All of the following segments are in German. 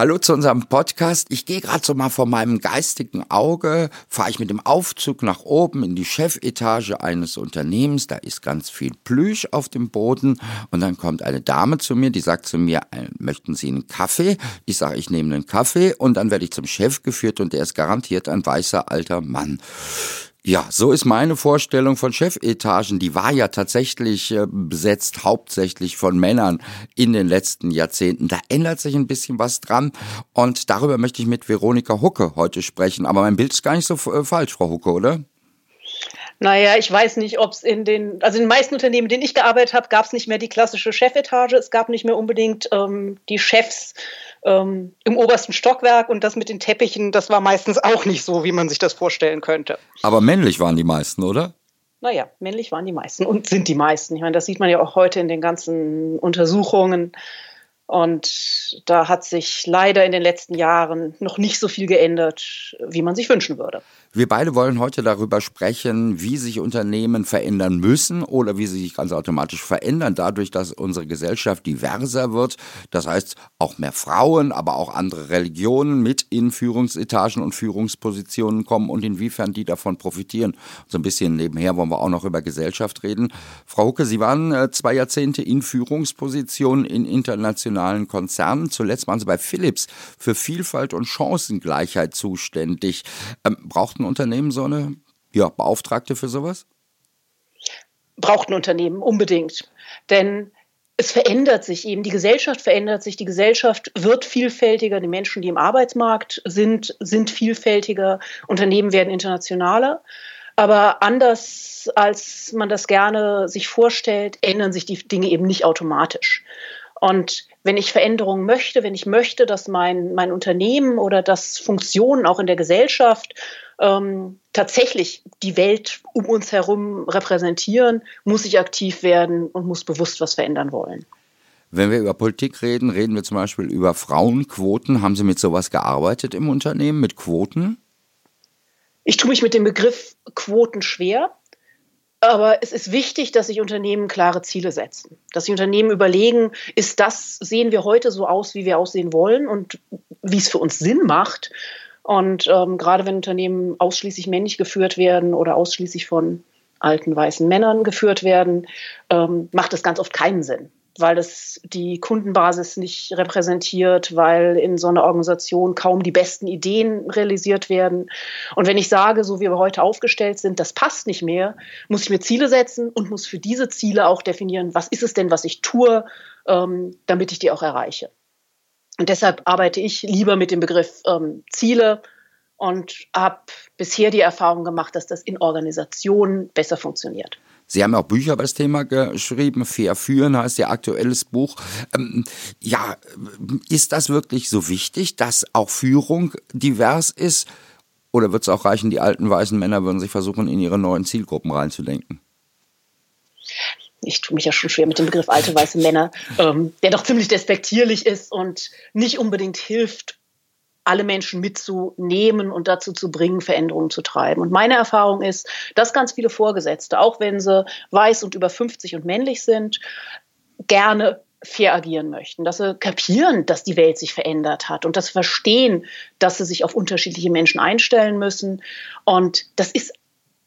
Hallo zu unserem Podcast. Ich gehe gerade so mal vor meinem geistigen Auge, fahre ich mit dem Aufzug nach oben in die Chefetage eines Unternehmens. Da ist ganz viel Plüsch auf dem Boden und dann kommt eine Dame zu mir, die sagt zu mir, äh, möchten Sie einen Kaffee? Ich sage, ich nehme einen Kaffee und dann werde ich zum Chef geführt und der ist garantiert ein weißer alter Mann. Ja, so ist meine Vorstellung von Chefetagen. Die war ja tatsächlich äh, besetzt hauptsächlich von Männern in den letzten Jahrzehnten. Da ändert sich ein bisschen was dran und darüber möchte ich mit Veronika Hucke heute sprechen. Aber mein Bild ist gar nicht so äh, falsch, Frau Hucke, oder? Naja, ich weiß nicht, ob es in den, also in den meisten Unternehmen, in denen ich gearbeitet habe, gab es nicht mehr die klassische Chefetage. Es gab nicht mehr unbedingt ähm, die Chefs ähm, im obersten Stockwerk und das mit den Teppichen, das war meistens auch nicht so, wie man sich das vorstellen könnte. Aber männlich waren die meisten, oder? Naja, männlich waren die meisten und sind die meisten. Ich meine, das sieht man ja auch heute in den ganzen Untersuchungen. Und da hat sich leider in den letzten Jahren noch nicht so viel geändert, wie man sich wünschen würde. Wir beide wollen heute darüber sprechen, wie sich Unternehmen verändern müssen oder wie sie sich ganz automatisch verändern, dadurch, dass unsere Gesellschaft diverser wird. Das heißt, auch mehr Frauen, aber auch andere Religionen mit in Führungsetagen und Führungspositionen kommen und inwiefern die davon profitieren. So ein bisschen nebenher wollen wir auch noch über Gesellschaft reden. Frau Hucke, Sie waren äh, zwei Jahrzehnte in Führungspositionen in internationalen Konzernen. Zuletzt waren Sie bei Philips für Vielfalt und Chancengleichheit zuständig. Ähm, braucht ein Unternehmen so eine ja, Beauftragte für sowas? Braucht ein Unternehmen unbedingt. Denn es verändert sich eben, die Gesellschaft verändert sich, die Gesellschaft wird vielfältiger, die Menschen, die im Arbeitsmarkt sind, sind vielfältiger, Unternehmen werden internationaler. Aber anders als man das gerne sich vorstellt, ändern sich die Dinge eben nicht automatisch. Und wenn ich Veränderungen möchte, wenn ich möchte, dass mein, mein Unternehmen oder dass Funktionen auch in der Gesellschaft ähm, tatsächlich die Welt um uns herum repräsentieren, muss ich aktiv werden und muss bewusst was verändern wollen. Wenn wir über Politik reden, reden wir zum Beispiel über Frauenquoten. Haben Sie mit sowas gearbeitet im Unternehmen, mit Quoten? Ich tue mich mit dem Begriff Quoten schwer. Aber es ist wichtig, dass sich Unternehmen klare Ziele setzen. Dass sich Unternehmen überlegen, ist das, sehen wir heute so aus, wie wir aussehen wollen und wie es für uns Sinn macht. Und ähm, gerade wenn Unternehmen ausschließlich männlich geführt werden oder ausschließlich von alten weißen Männern geführt werden, ähm, macht es ganz oft keinen Sinn weil es die Kundenbasis nicht repräsentiert, weil in so einer Organisation kaum die besten Ideen realisiert werden. Und wenn ich sage, so wie wir heute aufgestellt sind, das passt nicht mehr, muss ich mir Ziele setzen und muss für diese Ziele auch definieren, was ist es denn, was ich tue, ähm, damit ich die auch erreiche. Und deshalb arbeite ich lieber mit dem Begriff ähm, Ziele und habe bisher die Erfahrung gemacht, dass das in Organisationen besser funktioniert. Sie haben auch Bücher über das Thema geschrieben. Fair führen heißt Ihr aktuelles Buch. Ähm, ja, ist das wirklich so wichtig, dass auch Führung divers ist? Oder wird es auch reichen, die alten weißen Männer würden sich versuchen, in ihre neuen Zielgruppen reinzudenken? Ich tue mich ja schon schwer mit dem Begriff alte weiße Männer, ähm, der doch ziemlich despektierlich ist und nicht unbedingt hilft, alle Menschen mitzunehmen und dazu zu bringen, Veränderungen zu treiben. Und meine Erfahrung ist, dass ganz viele Vorgesetzte, auch wenn sie weiß und über 50 und männlich sind, gerne fair agieren möchten, dass sie kapieren, dass die Welt sich verändert hat und sie verstehen, dass sie sich auf unterschiedliche Menschen einstellen müssen. Und das ist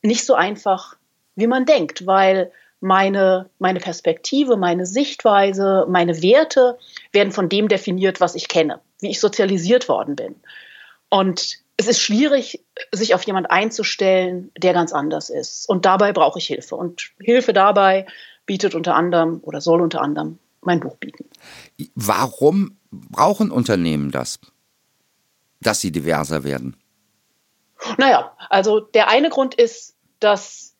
nicht so einfach, wie man denkt, weil meine, meine Perspektive, meine Sichtweise, meine Werte werden von dem definiert, was ich kenne wie ich sozialisiert worden bin. Und es ist schwierig, sich auf jemand einzustellen, der ganz anders ist. Und dabei brauche ich Hilfe. Und Hilfe dabei bietet unter anderem oder soll unter anderem mein Buch bieten. Warum brauchen Unternehmen das, dass sie diverser werden? Naja, also der eine Grund ist, dass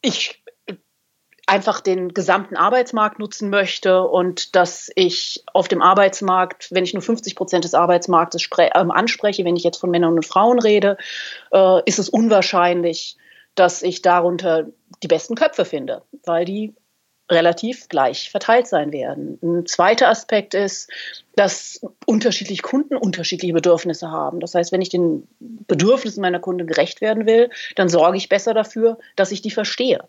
ich einfach den gesamten Arbeitsmarkt nutzen möchte und dass ich auf dem Arbeitsmarkt, wenn ich nur 50 Prozent des Arbeitsmarktes äh, anspreche, wenn ich jetzt von Männern und Frauen rede, äh, ist es unwahrscheinlich, dass ich darunter die besten Köpfe finde, weil die relativ gleich verteilt sein werden. Ein zweiter Aspekt ist, dass unterschiedliche Kunden unterschiedliche Bedürfnisse haben. Das heißt, wenn ich den Bedürfnissen meiner Kunden gerecht werden will, dann sorge ich besser dafür, dass ich die verstehe.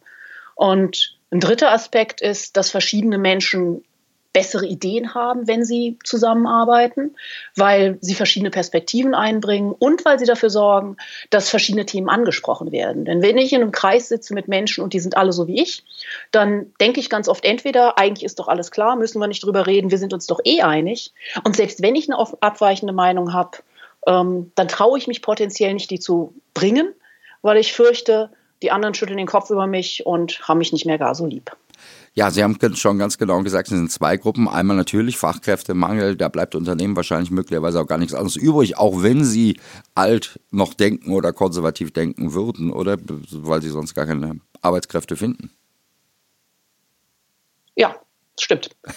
Und ein dritter Aspekt ist, dass verschiedene Menschen bessere Ideen haben, wenn sie zusammenarbeiten, weil sie verschiedene Perspektiven einbringen und weil sie dafür sorgen, dass verschiedene Themen angesprochen werden. Denn wenn ich in einem Kreis sitze mit Menschen und die sind alle so wie ich, dann denke ich ganz oft entweder, eigentlich ist doch alles klar, müssen wir nicht drüber reden, wir sind uns doch eh einig. Und selbst wenn ich eine abweichende Meinung habe, ähm, dann traue ich mich potenziell nicht, die zu bringen, weil ich fürchte, die anderen schütteln den Kopf über mich und haben mich nicht mehr gar so lieb. Ja, Sie haben schon ganz genau gesagt, es sind zwei Gruppen. Einmal natürlich Fachkräftemangel, da bleibt Unternehmen wahrscheinlich möglicherweise auch gar nichts anderes übrig, auch wenn sie alt noch denken oder konservativ denken würden, oder weil sie sonst gar keine Arbeitskräfte finden. Ja, Stimmt.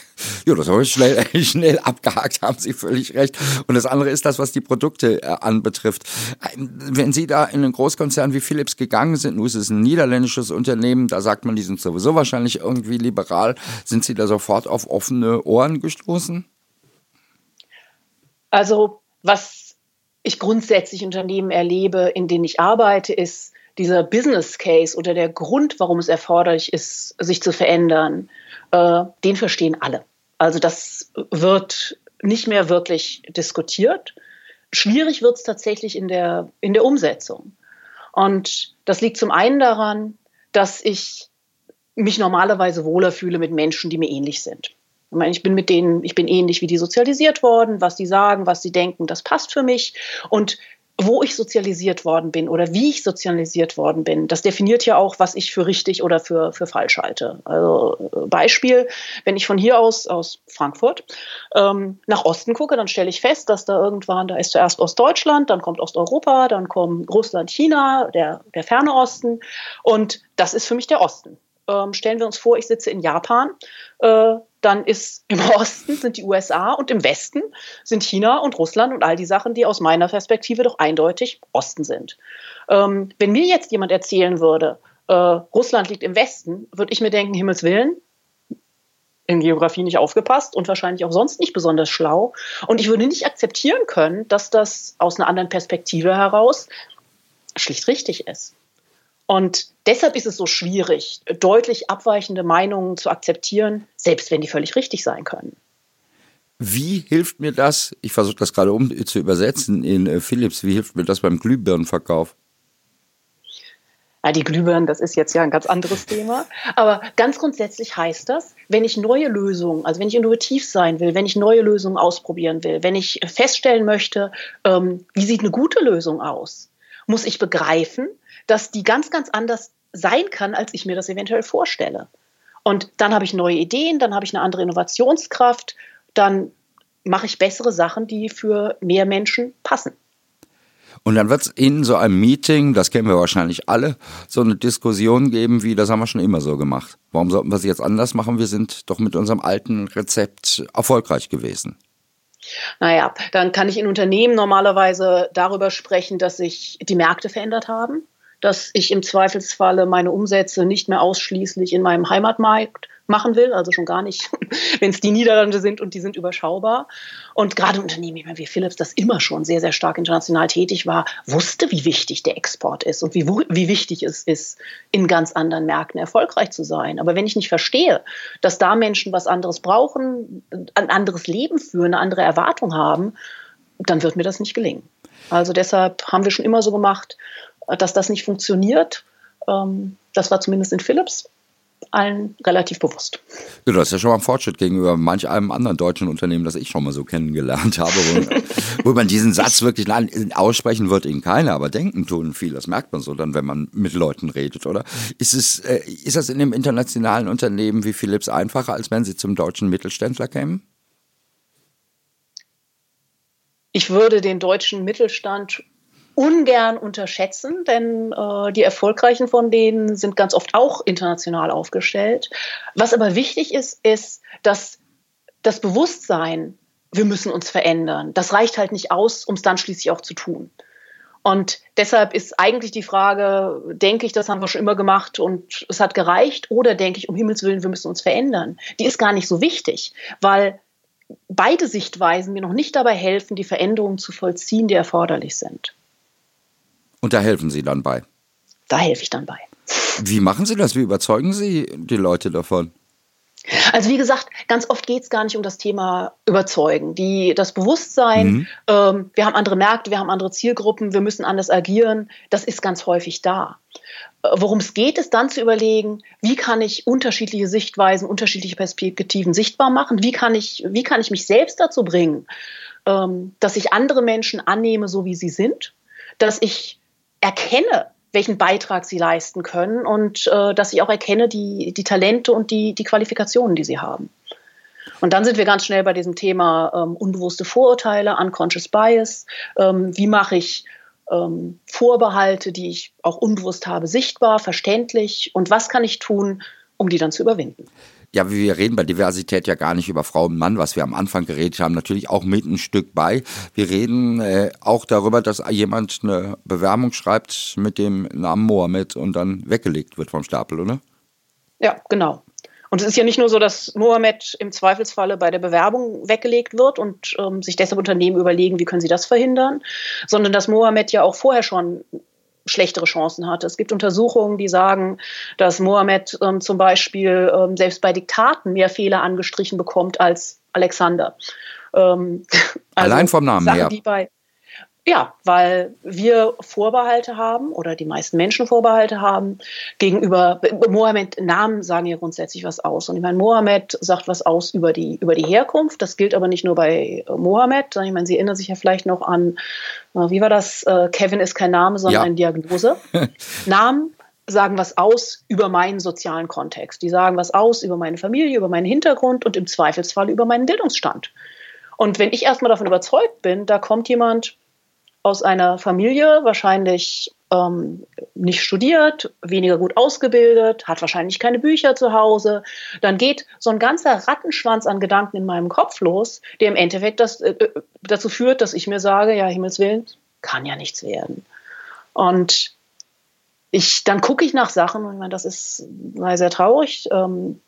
Ja, das habe ich schnell, schnell abgehakt, haben Sie völlig recht. Und das andere ist das, was die Produkte äh, anbetrifft. Wenn Sie da in einen Großkonzern wie Philips gegangen sind, nun ist es ein niederländisches Unternehmen, da sagt man, die sind sowieso wahrscheinlich irgendwie liberal, sind Sie da sofort auf offene Ohren gestoßen? Also, was ich grundsätzlich in Unternehmen erlebe, in denen ich arbeite, ist dieser Business Case oder der Grund, warum es erforderlich ist, sich zu verändern äh, den verstehen alle. Also das wird nicht mehr wirklich diskutiert. Schwierig wird es tatsächlich in der, in der Umsetzung. Und das liegt zum einen daran, dass ich mich normalerweise wohler fühle mit Menschen, die mir ähnlich sind. Ich, meine, ich bin mit denen, ich bin ähnlich wie die sozialisiert worden, was sie sagen, was sie denken, das passt für mich. Und wo ich sozialisiert worden bin oder wie ich sozialisiert worden bin, das definiert ja auch, was ich für richtig oder für, für falsch halte. Also äh, Beispiel, wenn ich von hier aus, aus Frankfurt, ähm, nach Osten gucke, dann stelle ich fest, dass da irgendwann, da ist zuerst Ostdeutschland, dann kommt Osteuropa, dann kommen Russland, China, der, der ferne Osten und das ist für mich der Osten. Ähm, stellen wir uns vor, ich sitze in Japan, äh, dann ist im Osten sind die USA und im Westen sind China und Russland und all die Sachen, die aus meiner Perspektive doch eindeutig Osten sind. Ähm, wenn mir jetzt jemand erzählen würde, äh, Russland liegt im Westen, würde ich mir denken, Himmels Willen, in Geografie nicht aufgepasst und wahrscheinlich auch sonst nicht besonders schlau. Und ich würde nicht akzeptieren können, dass das aus einer anderen Perspektive heraus schlicht richtig ist. Und deshalb ist es so schwierig, deutlich abweichende Meinungen zu akzeptieren, selbst wenn die völlig richtig sein können. Wie hilft mir das, ich versuche das gerade um zu übersetzen in äh, Philips, wie hilft mir das beim Glühbirnenverkauf? Ja, die Glühbirnen, das ist jetzt ja ein ganz anderes Thema. Aber ganz grundsätzlich heißt das, wenn ich neue Lösungen, also wenn ich innovativ sein will, wenn ich neue Lösungen ausprobieren will, wenn ich feststellen möchte, ähm, wie sieht eine gute Lösung aus, muss ich begreifen, dass die ganz, ganz anders sein kann, als ich mir das eventuell vorstelle. Und dann habe ich neue Ideen, dann habe ich eine andere Innovationskraft, dann mache ich bessere Sachen, die für mehr Menschen passen. Und dann wird es in so einem Meeting, das kennen wir wahrscheinlich alle, so eine Diskussion geben, wie das haben wir schon immer so gemacht. Warum sollten wir es jetzt anders machen? Wir sind doch mit unserem alten Rezept erfolgreich gewesen. Naja, dann kann ich in Unternehmen normalerweise darüber sprechen, dass sich die Märkte verändert haben dass ich im Zweifelsfalle meine Umsätze nicht mehr ausschließlich in meinem Heimatmarkt machen will, also schon gar nicht, wenn es die Niederlande sind und die sind überschaubar. Und gerade Unternehmen wie Philips, das immer schon sehr, sehr stark international tätig war, wusste, wie wichtig der Export ist und wie, wie wichtig es ist, in ganz anderen Märkten erfolgreich zu sein. Aber wenn ich nicht verstehe, dass da Menschen was anderes brauchen, ein anderes Leben führen, eine andere Erwartung haben, dann wird mir das nicht gelingen. Also deshalb haben wir schon immer so gemacht, dass das nicht funktioniert. Ähm, das war zumindest in Philips allen relativ bewusst. Ja, das ist ja schon mal ein Fortschritt gegenüber manch einem anderen deutschen Unternehmen, das ich schon mal so kennengelernt habe, wo, wo man diesen Satz wirklich aussprechen wird ihn keiner, aber denken tun viel. Das merkt man so dann, wenn man mit Leuten redet, oder? Ist es, äh, ist das in einem internationalen Unternehmen wie Philips einfacher, als wenn Sie zum deutschen Mittelständler kämen? Ich würde den deutschen Mittelstand ungern unterschätzen, denn äh, die erfolgreichen von denen sind ganz oft auch international aufgestellt. Was aber wichtig ist, ist, dass das Bewusstsein, wir müssen uns verändern, das reicht halt nicht aus, um es dann schließlich auch zu tun. Und deshalb ist eigentlich die Frage, denke ich, das haben wir schon immer gemacht und es hat gereicht, oder denke ich, um Himmels Willen, wir müssen uns verändern. Die ist gar nicht so wichtig, weil beide Sichtweisen mir noch nicht dabei helfen, die Veränderungen zu vollziehen, die erforderlich sind. Und da helfen Sie dann bei? Da helfe ich dann bei. Wie machen Sie das? Wie überzeugen Sie die Leute davon? Also wie gesagt, ganz oft geht es gar nicht um das Thema Überzeugen. Die, das Bewusstsein, mhm. ähm, wir haben andere Märkte, wir haben andere Zielgruppen, wir müssen anders agieren, das ist ganz häufig da. Äh, worum es geht, ist dann zu überlegen, wie kann ich unterschiedliche Sichtweisen, unterschiedliche Perspektiven sichtbar machen, wie kann ich, wie kann ich mich selbst dazu bringen, ähm, dass ich andere Menschen annehme, so wie sie sind, dass ich erkenne, welchen Beitrag sie leisten können und äh, dass ich auch erkenne die, die Talente und die, die Qualifikationen, die sie haben. Und dann sind wir ganz schnell bei diesem Thema ähm, unbewusste Vorurteile, unconscious bias. Ähm, wie mache ich ähm, Vorbehalte, die ich auch unbewusst habe, sichtbar, verständlich? Und was kann ich tun, um die dann zu überwinden? Ja, wir reden bei Diversität ja gar nicht über Frau und Mann, was wir am Anfang geredet haben, natürlich auch mit ein Stück bei. Wir reden äh, auch darüber, dass jemand eine Bewerbung schreibt mit dem Namen Mohammed und dann weggelegt wird vom Stapel, oder? Ja, genau. Und es ist ja nicht nur so, dass Mohammed im Zweifelsfalle bei der Bewerbung weggelegt wird und ähm, sich deshalb Unternehmen überlegen, wie können sie das verhindern, sondern dass Mohammed ja auch vorher schon schlechtere Chancen hatte. Es gibt Untersuchungen, die sagen, dass Mohammed ähm, zum Beispiel ähm, selbst bei Diktaten mehr Fehler angestrichen bekommt als Alexander. Ähm, also Allein vom Namen her. Bei, ja, weil wir Vorbehalte haben oder die meisten Menschen Vorbehalte haben gegenüber Mohammed. Namen sagen ja grundsätzlich was aus. Und ich meine, Mohammed sagt was aus über die, über die Herkunft. Das gilt aber nicht nur bei äh, Mohammed. Ich meine, Sie erinnern sich ja vielleicht noch an, äh, wie war das? Äh, Kevin ist kein Name, sondern ja. eine Diagnose. Namen sagen was aus über meinen sozialen Kontext. Die sagen was aus über meine Familie, über meinen Hintergrund und im Zweifelsfall über meinen Bildungsstand. Und wenn ich erstmal davon überzeugt bin, da kommt jemand, aus einer Familie, wahrscheinlich ähm, nicht studiert, weniger gut ausgebildet, hat wahrscheinlich keine Bücher zu Hause. Dann geht so ein ganzer Rattenschwanz an Gedanken in meinem Kopf los, der im Endeffekt das, äh, äh dazu führt, dass ich mir sage, ja, Himmels Willen, kann ja nichts werden. Und ich, dann gucke ich nach Sachen und meine, das ist sehr traurig. Ähm,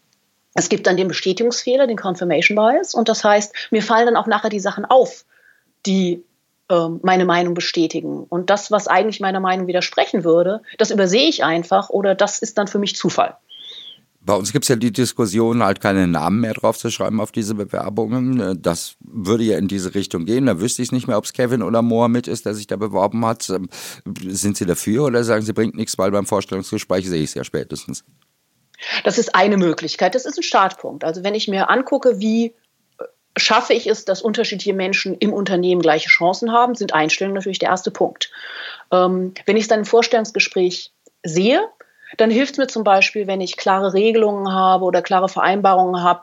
es gibt dann den Bestätigungsfehler, den Confirmation Bias. Und das heißt, mir fallen dann auch nachher die Sachen auf, die meine Meinung bestätigen. Und das, was eigentlich meiner Meinung widersprechen würde, das übersehe ich einfach oder das ist dann für mich Zufall. Bei uns gibt es ja die Diskussion, halt keine Namen mehr drauf zu schreiben auf diese Bewerbungen. Das würde ja in diese Richtung gehen. Da wüsste ich nicht mehr, ob es Kevin oder Mohammed ist, der sich da beworben hat. Ähm, sind Sie dafür oder sagen Sie, bringt nichts, weil beim Vorstellungsgespräch sehe ich es ja spätestens? Das ist eine Möglichkeit. Das ist ein Startpunkt. Also wenn ich mir angucke, wie schaffe ich es, dass unterschiedliche Menschen im Unternehmen gleiche Chancen haben, sind Einstellungen natürlich der erste Punkt. Ähm, wenn ich es dann im Vorstellungsgespräch sehe, dann hilft es mir zum Beispiel, wenn ich klare Regelungen habe oder klare Vereinbarungen habe,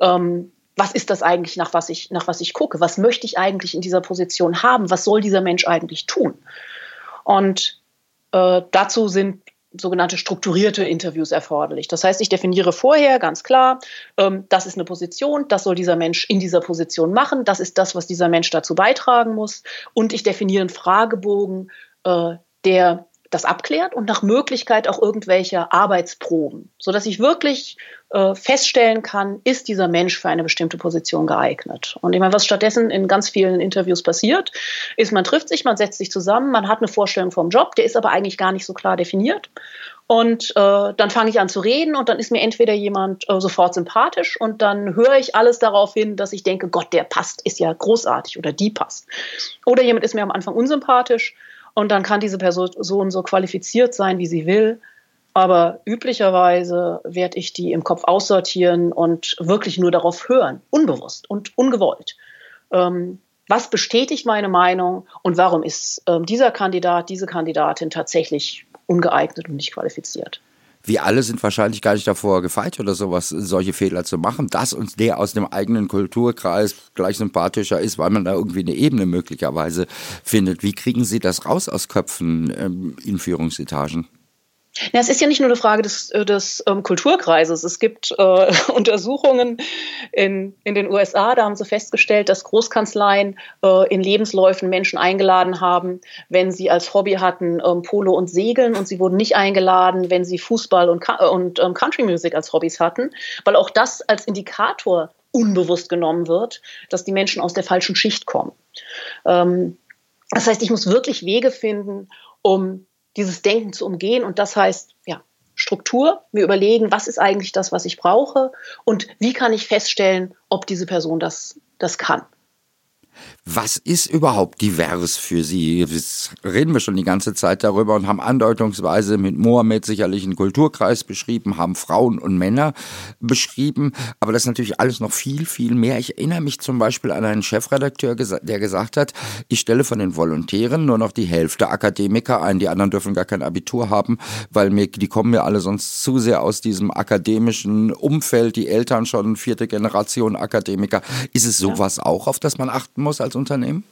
ähm, was ist das eigentlich, nach was, ich, nach was ich gucke? Was möchte ich eigentlich in dieser Position haben? Was soll dieser Mensch eigentlich tun? Und äh, dazu sind sogenannte strukturierte Interviews erforderlich. Das heißt, ich definiere vorher ganz klar, ähm, das ist eine Position, das soll dieser Mensch in dieser Position machen, das ist das, was dieser Mensch dazu beitragen muss. Und ich definiere einen Fragebogen, äh, der das abklärt und nach Möglichkeit auch irgendwelche Arbeitsproben, sodass ich wirklich äh, feststellen kann, ist dieser Mensch für eine bestimmte Position geeignet. Und ich meine, was stattdessen in ganz vielen Interviews passiert, ist, man trifft sich, man setzt sich zusammen, man hat eine Vorstellung vom Job, der ist aber eigentlich gar nicht so klar definiert. Und äh, dann fange ich an zu reden und dann ist mir entweder jemand äh, sofort sympathisch und dann höre ich alles darauf hin, dass ich denke, Gott, der passt, ist ja großartig oder die passt. Oder jemand ist mir am Anfang unsympathisch und dann kann diese Person so qualifiziert sein, wie sie will. Aber üblicherweise werde ich die im Kopf aussortieren und wirklich nur darauf hören, unbewusst und ungewollt. Ähm, was bestätigt meine Meinung und warum ist ähm, dieser Kandidat, diese Kandidatin tatsächlich ungeeignet und nicht qualifiziert? Wir alle sind wahrscheinlich gar nicht davor gefeit oder sowas, solche Fehler zu machen, dass uns der aus dem eigenen Kulturkreis gleich sympathischer ist, weil man da irgendwie eine Ebene möglicherweise findet. Wie kriegen Sie das raus aus Köpfen ähm, in Führungsetagen? Ja, es ist ja nicht nur eine Frage des, äh, des ähm, Kulturkreises. Es gibt äh, Untersuchungen in, in den USA, da haben sie festgestellt, dass Großkanzleien äh, in Lebensläufen Menschen eingeladen haben, wenn sie als Hobby hatten ähm, Polo und Segeln und sie wurden nicht eingeladen, wenn sie Fußball und, und ähm, Country Music als Hobbys hatten, weil auch das als Indikator unbewusst genommen wird, dass die Menschen aus der falschen Schicht kommen. Ähm, das heißt, ich muss wirklich Wege finden, um dieses Denken zu umgehen. Und das heißt, ja, Struktur, mir überlegen, was ist eigentlich das, was ich brauche und wie kann ich feststellen, ob diese Person das, das kann. Was ist überhaupt divers für Sie? Jetzt reden wir schon die ganze Zeit darüber und haben andeutungsweise mit Mohammed sicherlich einen Kulturkreis beschrieben, haben Frauen und Männer beschrieben, aber das ist natürlich alles noch viel, viel mehr. Ich erinnere mich zum Beispiel an einen Chefredakteur, der gesagt hat, ich stelle von den Volontären nur noch die Hälfte Akademiker ein, die anderen dürfen gar kein Abitur haben, weil mir, die kommen mir alle sonst zu sehr aus diesem akademischen Umfeld, die Eltern schon vierte Generation Akademiker. Ist es sowas ja. auch, auf das man achten muss als Unternehmen?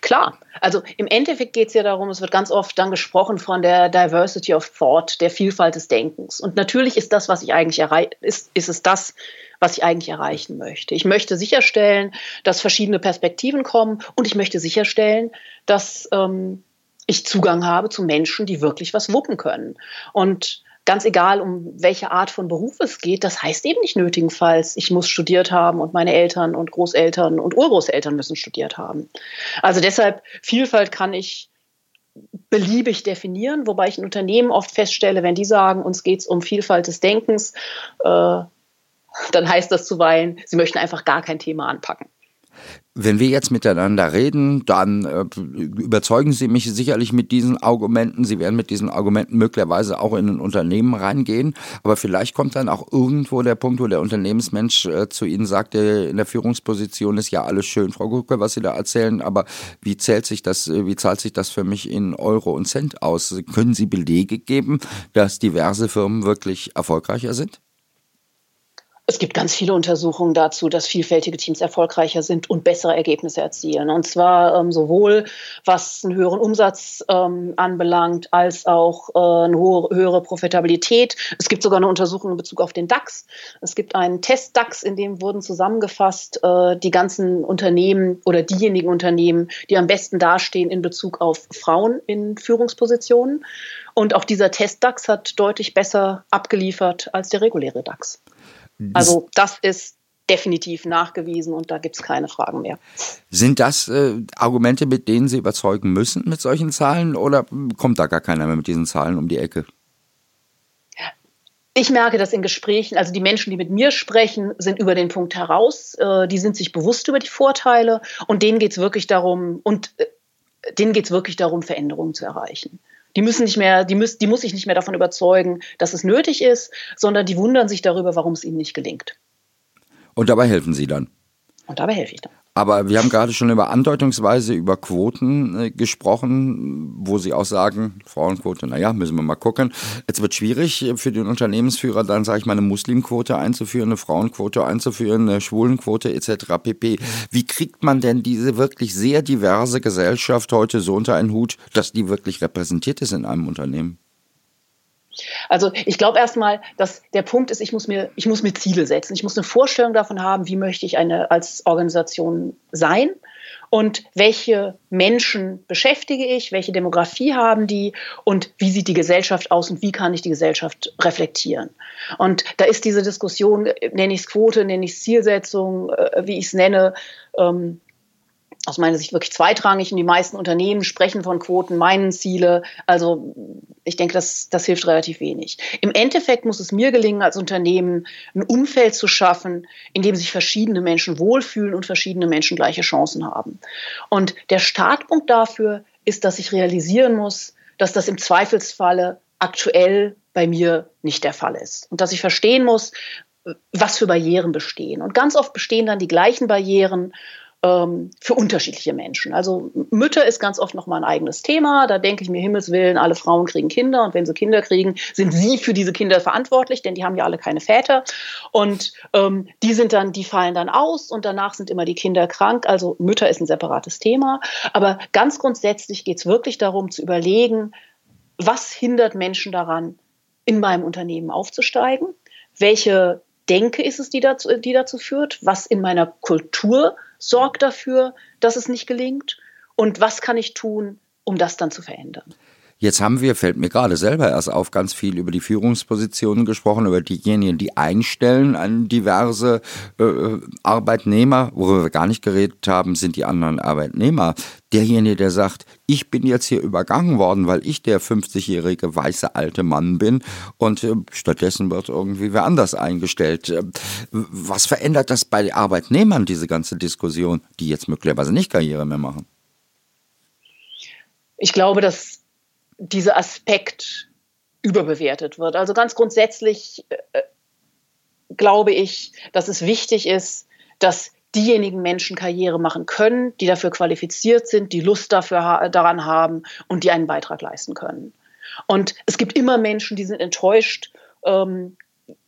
Klar, also im Endeffekt geht es ja darum, es wird ganz oft dann gesprochen von der Diversity of Thought, der Vielfalt des Denkens. Und natürlich ist das, was ich eigentlich erreiche, ist, ist es das, was ich eigentlich erreichen möchte. Ich möchte sicherstellen, dass verschiedene Perspektiven kommen und ich möchte sicherstellen, dass ähm, ich Zugang habe zu Menschen, die wirklich was wuppen können. Und ganz egal, um welche Art von Beruf es geht, das heißt eben nicht nötigenfalls, ich muss studiert haben und meine Eltern und Großeltern und Urgroßeltern müssen studiert haben. Also deshalb, Vielfalt kann ich beliebig definieren, wobei ich in Unternehmen oft feststelle, wenn die sagen, uns geht es um Vielfalt des Denkens, äh, dann heißt das zuweilen, sie möchten einfach gar kein Thema anpacken. Wenn wir jetzt miteinander reden, dann äh, überzeugen Sie mich sicherlich mit diesen Argumenten. Sie werden mit diesen Argumenten möglicherweise auch in ein Unternehmen reingehen. Aber vielleicht kommt dann auch irgendwo der Punkt, wo der Unternehmensmensch äh, zu Ihnen sagt, in der Führungsposition ist ja alles schön, Frau Gucke, was Sie da erzählen. Aber wie zählt sich das, äh, wie zahlt sich das für mich in Euro und Cent aus? Können Sie Belege geben, dass diverse Firmen wirklich erfolgreicher sind? Es gibt ganz viele Untersuchungen dazu, dass vielfältige Teams erfolgreicher sind und bessere Ergebnisse erzielen. Und zwar ähm, sowohl was einen höheren Umsatz ähm, anbelangt, als auch äh, eine hohe, höhere Profitabilität. Es gibt sogar eine Untersuchung in Bezug auf den DAX. Es gibt einen Test-DAX, in dem wurden zusammengefasst äh, die ganzen Unternehmen oder diejenigen Unternehmen, die am besten dastehen in Bezug auf Frauen in Führungspositionen. Und auch dieser Test-DAX hat deutlich besser abgeliefert als der reguläre DAX. Also das ist definitiv nachgewiesen und da gibt es keine Fragen mehr. Sind das äh, Argumente, mit denen Sie überzeugen müssen mit solchen Zahlen oder kommt da gar keiner mehr mit diesen Zahlen um die Ecke? Ich merke das in Gesprächen, also die Menschen, die mit mir sprechen, sind über den Punkt heraus, äh, die sind sich bewusst über die Vorteile und denen geht es wirklich darum, und äh, denen geht es wirklich darum, Veränderungen zu erreichen. Die müssen nicht mehr, die, müssen, die muss sich nicht mehr davon überzeugen, dass es nötig ist, sondern die wundern sich darüber, warum es ihnen nicht gelingt. Und dabei helfen Sie dann? Und dabei helfe ich dann. Aber wir haben gerade schon über andeutungsweise über Quoten äh, gesprochen, wo Sie auch sagen, Frauenquote, naja, müssen wir mal gucken. Es wird schwierig äh, für den Unternehmensführer dann, sage ich mal, eine Muslimquote einzuführen, eine Frauenquote einzuführen, eine Schwulenquote etc. pp. Wie kriegt man denn diese wirklich sehr diverse Gesellschaft heute so unter einen Hut, dass die wirklich repräsentiert ist in einem Unternehmen? Also ich glaube erstmal, dass der Punkt ist, ich muss, mir, ich muss mir Ziele setzen. Ich muss eine Vorstellung davon haben, wie möchte ich eine als Organisation sein und welche Menschen beschäftige ich, welche Demografie haben die und wie sieht die Gesellschaft aus und wie kann ich die Gesellschaft reflektieren. Und da ist diese Diskussion, nenne ich es Quote, nenne ich es Zielsetzung, äh, wie ich es nenne, ähm, aus meiner Sicht wirklich zweitrangig und die meisten Unternehmen sprechen von Quoten, meinen Ziele. Also ich denke, das, das hilft relativ wenig. Im Endeffekt muss es mir gelingen, als Unternehmen ein Umfeld zu schaffen, in dem sich verschiedene Menschen wohlfühlen und verschiedene Menschen gleiche Chancen haben. Und der Startpunkt dafür ist, dass ich realisieren muss, dass das im Zweifelsfalle aktuell bei mir nicht der Fall ist. Und dass ich verstehen muss, was für Barrieren bestehen. Und ganz oft bestehen dann die gleichen Barrieren für unterschiedliche Menschen. Also Mütter ist ganz oft noch mal ein eigenes Thema. Da denke ich mir, Himmelswillen, alle Frauen kriegen Kinder und wenn sie Kinder kriegen, sind sie für diese Kinder verantwortlich, denn die haben ja alle keine Väter. Und ähm, die sind dann, die fallen dann aus und danach sind immer die Kinder krank. Also Mütter ist ein separates Thema. Aber ganz grundsätzlich geht es wirklich darum zu überlegen, was hindert Menschen daran, in meinem Unternehmen aufzusteigen? Welche Denke ist es, die dazu, die dazu führt? Was in meiner Kultur sorgt dafür, dass es nicht gelingt? Und was kann ich tun, um das dann zu verändern? Jetzt haben wir, fällt mir gerade selber erst auf, ganz viel über die Führungspositionen gesprochen, über diejenigen, die einstellen an diverse äh, Arbeitnehmer. Worüber wir gar nicht geredet haben, sind die anderen Arbeitnehmer. Derjenige, der sagt, ich bin jetzt hier übergangen worden, weil ich der 50-jährige weiße alte Mann bin und äh, stattdessen wird irgendwie wer anders eingestellt. Äh, was verändert das bei Arbeitnehmern, diese ganze Diskussion, die jetzt möglicherweise nicht Karriere mehr machen? Ich glaube, dass dieser Aspekt überbewertet wird. Also ganz grundsätzlich äh, glaube ich, dass es wichtig ist, dass diejenigen Menschen Karriere machen können, die dafür qualifiziert sind, die Lust dafür ha daran haben und die einen Beitrag leisten können. Und es gibt immer Menschen, die sind enttäuscht, ähm,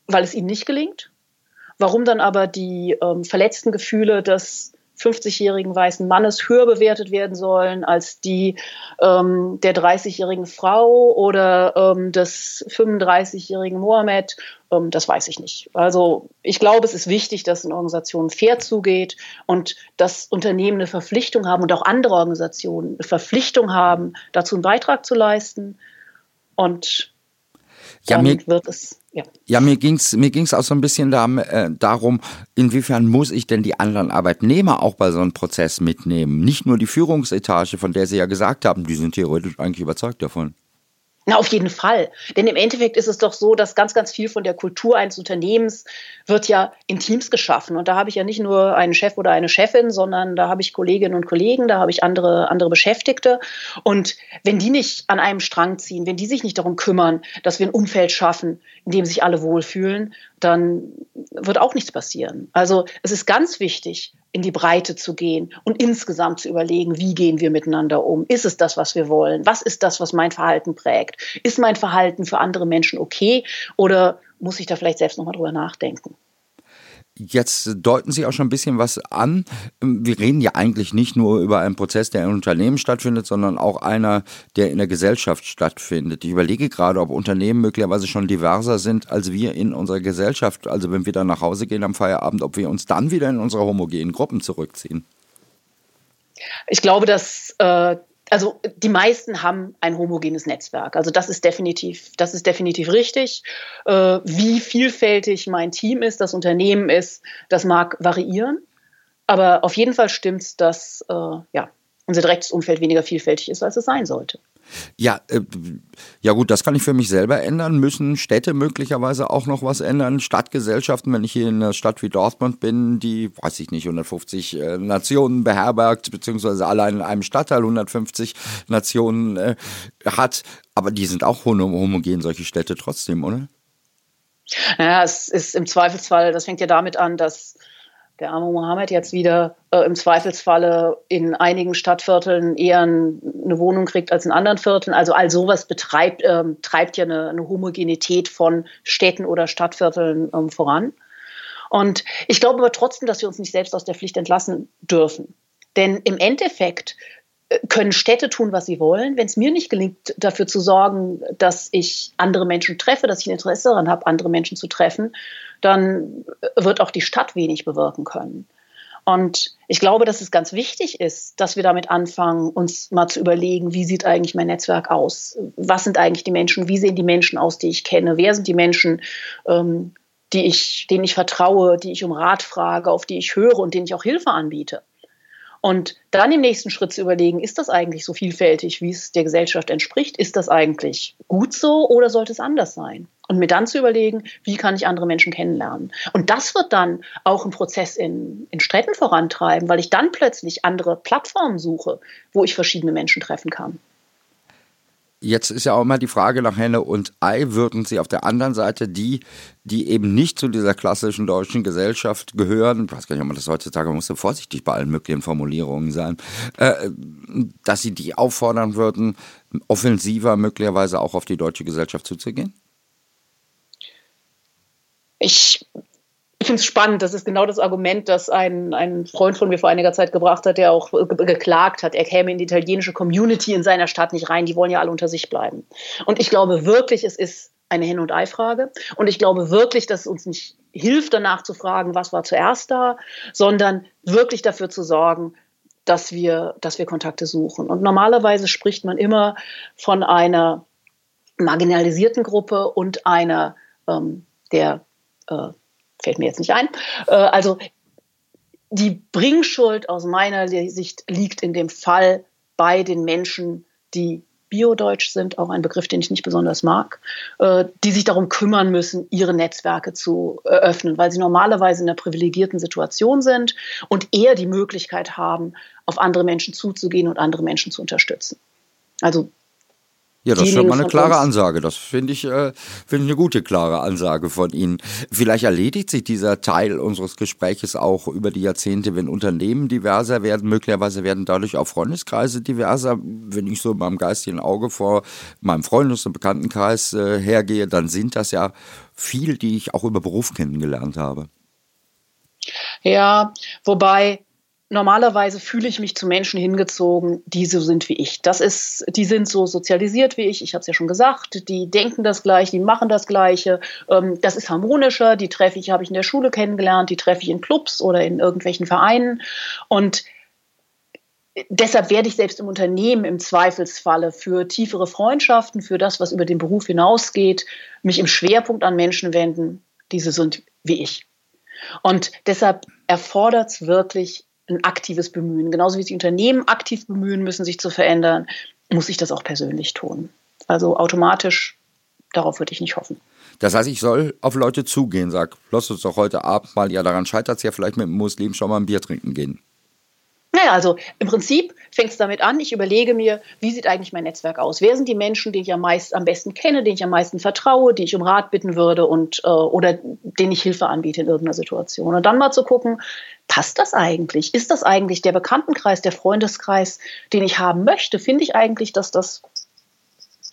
weil es ihnen nicht gelingt. Warum dann aber die ähm, verletzten Gefühle des 50-jährigen weißen Mannes höher bewertet werden sollen als die ähm, der 30-jährigen Frau oder ähm, des 35-jährigen Mohammed, ähm, das weiß ich nicht. Also ich glaube, es ist wichtig, dass eine Organisation fair zugeht und dass Unternehmen eine Verpflichtung haben und auch andere Organisationen eine Verpflichtung haben, dazu einen Beitrag zu leisten. Und ja, mir, wird es. Ja, ja mir ging es mir ging's auch so ein bisschen da, äh, darum, inwiefern muss ich denn die anderen Arbeitnehmer auch bei so einem Prozess mitnehmen? Nicht nur die Führungsetage, von der Sie ja gesagt haben, die sind theoretisch eigentlich überzeugt davon. Na, auf jeden Fall. Denn im Endeffekt ist es doch so, dass ganz, ganz viel von der Kultur eines Unternehmens wird ja in Teams geschaffen. Und da habe ich ja nicht nur einen Chef oder eine Chefin, sondern da habe ich Kolleginnen und Kollegen, da habe ich andere, andere Beschäftigte. Und wenn die nicht an einem Strang ziehen, wenn die sich nicht darum kümmern, dass wir ein Umfeld schaffen, in dem sich alle wohlfühlen, dann wird auch nichts passieren. Also es ist ganz wichtig, in die Breite zu gehen und insgesamt zu überlegen, wie gehen wir miteinander um? Ist es das, was wir wollen? Was ist das, was mein Verhalten prägt? Ist mein Verhalten für andere Menschen okay oder muss ich da vielleicht selbst nochmal drüber nachdenken? Jetzt deuten Sie auch schon ein bisschen was an. Wir reden ja eigentlich nicht nur über einen Prozess, der in Unternehmen stattfindet, sondern auch einer, der in der Gesellschaft stattfindet. Ich überlege gerade, ob Unternehmen möglicherweise schon diverser sind als wir in unserer Gesellschaft. Also wenn wir dann nach Hause gehen am Feierabend, ob wir uns dann wieder in unsere homogenen Gruppen zurückziehen. Ich glaube, dass äh, also die meisten haben ein homogenes Netzwerk. Also das ist definitiv, das ist definitiv richtig. Äh, wie vielfältig mein Team ist, das Unternehmen ist, das mag variieren. Aber auf jeden Fall stimmt es, dass äh, ja, unser direktes Umfeld weniger vielfältig ist, als es sein sollte. Ja, äh, ja gut, das kann ich für mich selber ändern. Müssen Städte möglicherweise auch noch was ändern? Stadtgesellschaften, wenn ich hier in einer Stadt wie Dortmund bin, die, weiß ich nicht, 150 äh, Nationen beherbergt, beziehungsweise allein in einem Stadtteil 150 Nationen äh, hat, aber die sind auch homogen, solche Städte trotzdem, oder? Naja, es ist im Zweifelsfall, das fängt ja damit an, dass der arme Mohammed jetzt wieder äh, im Zweifelsfalle in einigen Stadtvierteln eher eine Wohnung kriegt als in anderen Vierteln. Also all sowas betreibt, ähm, treibt ja eine, eine, Homogenität von Städten oder Stadtvierteln ähm, voran. Und ich glaube aber trotzdem, dass wir uns nicht selbst aus der Pflicht entlassen dürfen. Denn im Endeffekt äh, können Städte tun, was sie wollen. Wenn es mir nicht gelingt, dafür zu sorgen, dass ich andere Menschen treffe, dass ich ein Interesse daran habe, andere Menschen zu treffen, dann wird auch die Stadt wenig bewirken können. Und ich glaube, dass es ganz wichtig ist, dass wir damit anfangen, uns mal zu überlegen, wie sieht eigentlich mein Netzwerk aus? Was sind eigentlich die Menschen? Wie sehen die Menschen aus, die ich kenne? Wer sind die Menschen, ähm, die ich, denen ich vertraue, die ich um Rat frage, auf die ich höre und denen ich auch Hilfe anbiete? Und dann im nächsten Schritt zu überlegen, ist das eigentlich so vielfältig, wie es der Gesellschaft entspricht? Ist das eigentlich gut so oder sollte es anders sein? Und mir dann zu überlegen, wie kann ich andere Menschen kennenlernen? Und das wird dann auch einen Prozess in, in Städten vorantreiben, weil ich dann plötzlich andere Plattformen suche, wo ich verschiedene Menschen treffen kann. Jetzt ist ja auch immer die Frage nach Henne und Ei. Würden Sie auf der anderen Seite die, die eben nicht zu dieser klassischen deutschen Gesellschaft gehören, ich weiß gar nicht, ob man das heutzutage, man muss so vorsichtig bei allen möglichen Formulierungen sein, äh, dass Sie die auffordern würden, offensiver möglicherweise auch auf die deutsche Gesellschaft zuzugehen? Ich Ich finde es spannend. Das ist genau das Argument, das ein, ein Freund von mir vor einiger Zeit gebracht hat, der auch geklagt hat. Er käme in die italienische Community in seiner Stadt nicht rein. Die wollen ja alle unter sich bleiben. Und ich glaube wirklich, es ist eine Hin- und Ei-Frage. Und ich glaube wirklich, dass es uns nicht hilft, danach zu fragen, was war zuerst da, sondern wirklich dafür zu sorgen, dass wir, dass wir Kontakte suchen. Und normalerweise spricht man immer von einer marginalisierten Gruppe und einer, ähm, der, äh, fällt mir jetzt nicht ein, äh, also die Bringschuld aus meiner Sicht liegt in dem Fall bei den Menschen, die biodeutsch sind, auch ein Begriff, den ich nicht besonders mag, äh, die sich darum kümmern müssen, ihre Netzwerke zu eröffnen, weil sie normalerweise in einer privilegierten Situation sind und eher die Möglichkeit haben, auf andere Menschen zuzugehen und andere Menschen zu unterstützen. Also ja, das ist schon mal eine klare Ansage. Das finde ich, äh, finde ich eine gute, klare Ansage von Ihnen. Vielleicht erledigt sich dieser Teil unseres Gespräches auch über die Jahrzehnte, wenn Unternehmen diverser werden. Möglicherweise werden dadurch auch Freundeskreise diverser. Wenn ich so in meinem geistigen Auge vor meinem Freundes- und Bekanntenkreis äh, hergehe, dann sind das ja viel, die ich auch über Beruf kennengelernt habe. Ja, wobei normalerweise fühle ich mich zu Menschen hingezogen, die so sind wie ich. Das ist, die sind so sozialisiert wie ich. Ich habe es ja schon gesagt. Die denken das Gleiche, die machen das Gleiche. Ähm, das ist harmonischer. Die treffe ich, habe ich in der Schule kennengelernt. Die treffe ich in Clubs oder in irgendwelchen Vereinen. Und deshalb werde ich selbst im Unternehmen im Zweifelsfalle für tiefere Freundschaften, für das, was über den Beruf hinausgeht, mich im Schwerpunkt an Menschen wenden, die so sind wie ich. Und deshalb erfordert es wirklich ein aktives Bemühen. Genauso wie sich Unternehmen aktiv bemühen müssen, sich zu verändern, muss ich das auch persönlich tun. Also automatisch, darauf würde ich nicht hoffen. Das heißt, ich soll auf Leute zugehen, sag, lass uns doch heute Abend mal, ja, daran scheitert es ja vielleicht mit dem Muslim schon mal ein Bier trinken gehen. Naja, also im Prinzip fängt es damit an, ich überlege mir, wie sieht eigentlich mein Netzwerk aus? Wer sind die Menschen, die ich am, meist, am besten kenne, denen ich am meisten vertraue, die ich um Rat bitten würde und, äh, oder denen ich Hilfe anbiete in irgendeiner Situation? Und dann mal zu gucken, passt das eigentlich? Ist das eigentlich der Bekanntenkreis, der Freundeskreis, den ich haben möchte? Finde ich eigentlich, dass das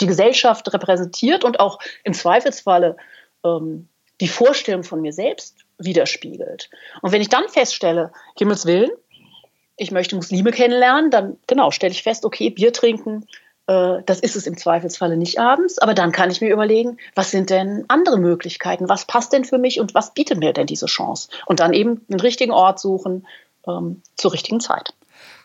die Gesellschaft repräsentiert und auch im Zweifelsfalle ähm, die Vorstellung von mir selbst widerspiegelt? Und wenn ich dann feststelle, Himmels Willen, ich möchte Muslime kennenlernen, dann genau stelle ich fest, okay, Bier trinken, äh, das ist es im Zweifelsfalle nicht abends, aber dann kann ich mir überlegen, was sind denn andere Möglichkeiten, was passt denn für mich und was bietet mir denn diese Chance? Und dann eben den richtigen Ort suchen ähm, zur richtigen Zeit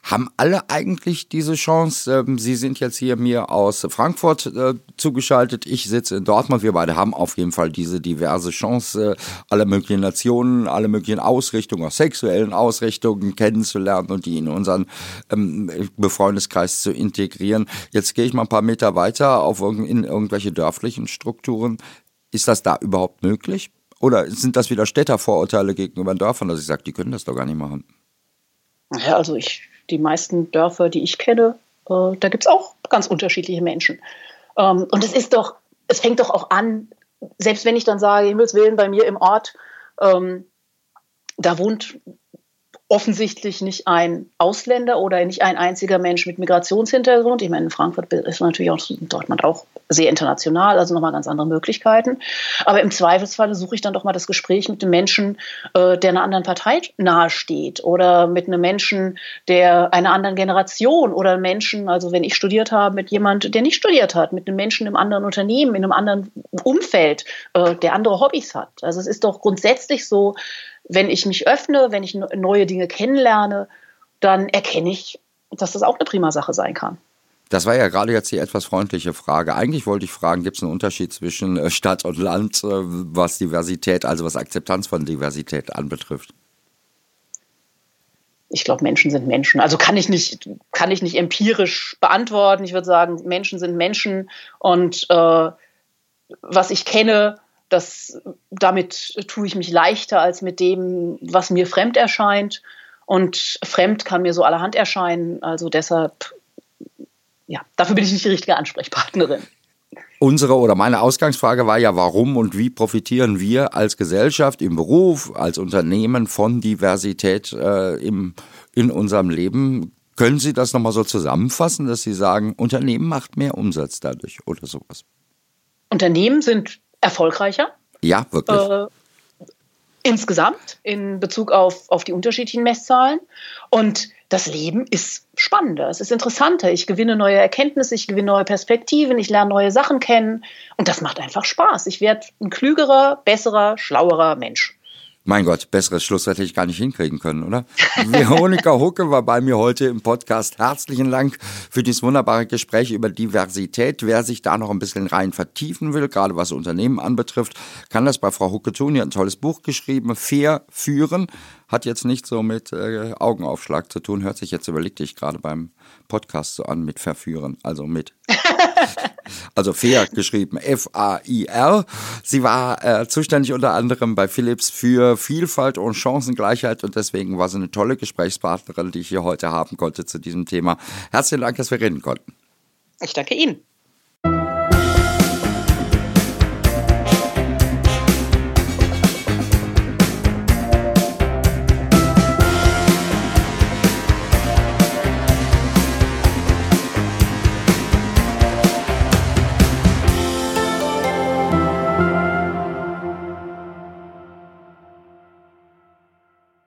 haben alle eigentlich diese Chance. Ähm, Sie sind jetzt hier mir aus Frankfurt äh, zugeschaltet. Ich sitze in Dortmund. Wir beide haben auf jeden Fall diese diverse Chance, alle möglichen Nationen, alle möglichen Ausrichtungen, auch sexuellen Ausrichtungen kennenzulernen und die in unseren ähm, Befreundeskreis zu integrieren. Jetzt gehe ich mal ein paar Meter weiter auf in irgendwelche dörflichen Strukturen. Ist das da überhaupt möglich? Oder sind das wieder Städtervorurteile gegenüber Dörfern, dass ich sage, die können das doch gar nicht machen? Ja, also ich die meisten Dörfer, die ich kenne, äh, da gibt es auch ganz unterschiedliche Menschen. Ähm, und es ist doch, es fängt doch auch an, selbst wenn ich dann sage, Himmels Willen, bei mir im Ort, ähm, da wohnt offensichtlich nicht ein Ausländer oder nicht ein einziger Mensch mit Migrationshintergrund. Ich meine, in Frankfurt ist natürlich auch in Dortmund auch sehr international, also nochmal ganz andere Möglichkeiten. Aber im Zweifelsfall suche ich dann doch mal das Gespräch mit einem Menschen, äh, der einer anderen Partei nahesteht oder mit einem Menschen, der einer anderen Generation oder Menschen, also wenn ich studiert habe, mit jemand, der nicht studiert hat, mit einem Menschen im anderen Unternehmen, in einem anderen Umfeld, äh, der andere Hobbys hat. Also es ist doch grundsätzlich so, wenn ich mich öffne, wenn ich neue Dinge kennenlerne, dann erkenne ich, dass das auch eine prima Sache sein kann. Das war ja gerade jetzt die etwas freundliche Frage. Eigentlich wollte ich fragen, gibt es einen Unterschied zwischen äh, Stadt und Land, äh, was Diversität, also was Akzeptanz von Diversität anbetrifft? Ich glaube, Menschen sind Menschen. Also kann ich nicht, kann ich nicht empirisch beantworten. Ich würde sagen, Menschen sind Menschen und äh, was ich kenne, das, damit tue ich mich leichter als mit dem, was mir fremd erscheint. Und fremd kann mir so allerhand erscheinen. Also deshalb, ja, dafür bin ich nicht die richtige Ansprechpartnerin. Unsere oder meine Ausgangsfrage war ja, warum und wie profitieren wir als Gesellschaft, im Beruf, als Unternehmen von Diversität äh, im, in unserem Leben? Können Sie das nochmal so zusammenfassen, dass Sie sagen, Unternehmen macht mehr Umsatz dadurch oder sowas? Unternehmen sind erfolgreicher. Ja, wirklich. Äh, insgesamt in Bezug auf, auf die unterschiedlichen Messzahlen. Und das Leben ist spannender, es ist interessanter. Ich gewinne neue Erkenntnisse, ich gewinne neue Perspektiven, ich lerne neue Sachen kennen. Und das macht einfach Spaß. Ich werde ein klügerer, besserer, schlauerer Mensch. Mein Gott, besseres Schluss hätte ich gar nicht hinkriegen können, oder? Veronika Hucke war bei mir heute im Podcast. Herzlichen Dank für dieses wunderbare Gespräch über Diversität. Wer sich da noch ein bisschen rein vertiefen will, gerade was Unternehmen anbetrifft, kann das bei Frau Hucke tun. Die hat ein tolles Buch geschrieben, Fair führen. Hat jetzt nicht so mit äh, Augenaufschlag zu tun. Hört sich jetzt überlegt ich gerade beim Podcast so an mit verführen, also mit also fair geschrieben, F-A-I-R. Sie war äh, zuständig unter anderem bei Philips für Vielfalt und Chancengleichheit und deswegen war sie eine tolle Gesprächspartnerin, die ich hier heute haben konnte zu diesem Thema. Herzlichen Dank, dass wir reden konnten. Ich danke Ihnen.